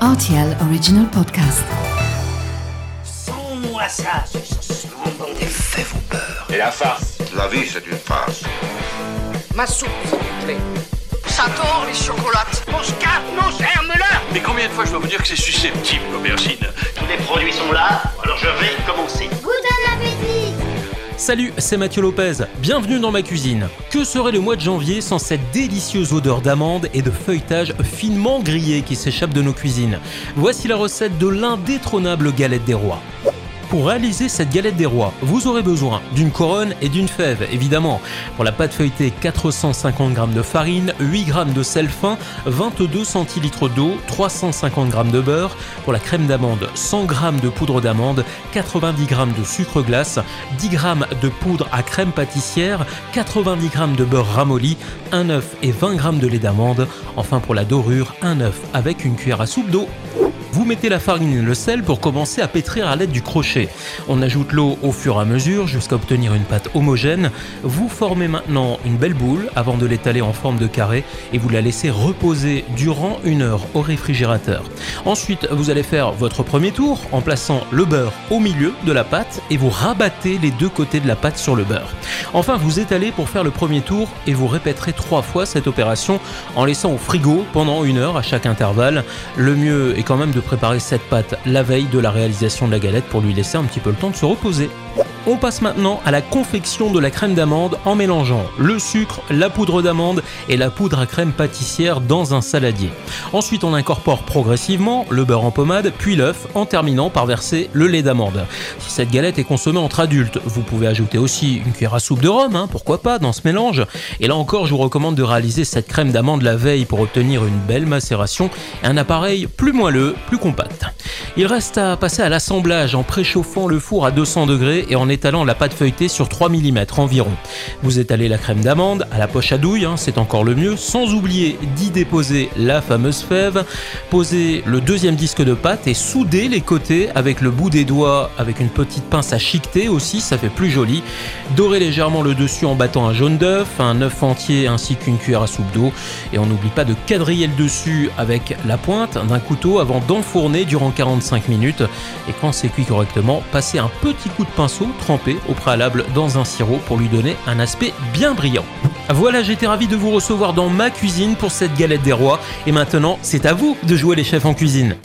RTL Original Podcast. Sans-moi ça, ce bon. Des faits vous peur. Et la farce La vie, c'est une farce. Ma soupe, s'il vous plaît. Ça tord les chocolates. Mon scarpe, mon germe-là Mais combien de fois je dois vous dire que c'est susceptible, l'aubergine? Tous les produits sont là, alors je vais commencer. Salut, c'est Mathieu Lopez. Bienvenue dans ma cuisine. Que serait le mois de janvier sans cette délicieuse odeur d'amande et de feuilletage finement grillé qui s'échappe de nos cuisines? Voici la recette de l'indétrônable galette des rois. Pour réaliser cette galette des rois, vous aurez besoin d'une couronne et d'une fève, évidemment. Pour la pâte feuilletée, 450 g de farine, 8 g de sel fin, 22 centilitres d'eau, 350 g de beurre. Pour la crème d'amande, 100 g de poudre d'amande, 90 g de sucre glace, 10 g de poudre à crème pâtissière, 90 g de beurre ramolli, un œuf et 20 g de lait d'amande. Enfin pour la dorure, un œuf avec une cuillère à soupe d'eau. Mettez la farine et le sel pour commencer à pétrir à l'aide du crochet. On ajoute l'eau au fur et à mesure jusqu'à obtenir une pâte homogène. Vous formez maintenant une belle boule avant de l'étaler en forme de carré et vous la laissez reposer durant une heure au réfrigérateur. Ensuite, vous allez faire votre premier tour en plaçant le beurre au milieu de la pâte et vous rabattez les deux côtés de la pâte sur le beurre. Enfin, vous étalez pour faire le premier tour et vous répéterez trois fois cette opération en laissant au frigo pendant une heure à chaque intervalle. Le mieux est quand même de préparer cette pâte la veille de la réalisation de la galette pour lui laisser un petit peu le temps de se reposer. On passe maintenant à la confection de la crème d'amande en mélangeant le sucre, la poudre d'amande et la poudre à crème pâtissière dans un saladier. Ensuite, on incorpore progressivement le beurre en pommade, puis l'œuf, en terminant par verser le lait d'amande. Si cette galette est consommée entre adultes, vous pouvez ajouter aussi une cuillère à soupe de rhum, hein, pourquoi pas, dans ce mélange. Et là encore, je vous recommande de réaliser cette crème d'amande la veille pour obtenir une belle macération et un appareil plus moelleux, plus compact. Il reste à passer à l'assemblage en préchauffant le four à 200 degrés et en étalant la pâte feuilletée sur 3 mm environ. Vous étalez la crème d'amande à la poche à douille, hein, c'est encore le mieux, sans oublier d'y déposer la fameuse fève. Posez le deuxième disque de pâte et soudez les côtés avec le bout des doigts, avec une petite pince à chiqueter aussi, ça fait plus joli. Dorez légèrement le dessus en battant un jaune d'œuf, un œuf entier ainsi qu'une cuillère à soupe d'eau. Et on n'oublie pas de quadriller le dessus avec la pointe d'un couteau avant d'enfourner durant 45 minutes. Et quand c'est cuit correctement, passez un petit coup de pinceau trempé au préalable dans un sirop pour lui donner un aspect bien brillant. Voilà, j'étais ravi de vous recevoir dans ma cuisine pour cette galette des rois. Et maintenant, c'est à vous de jouer les chefs en cuisine.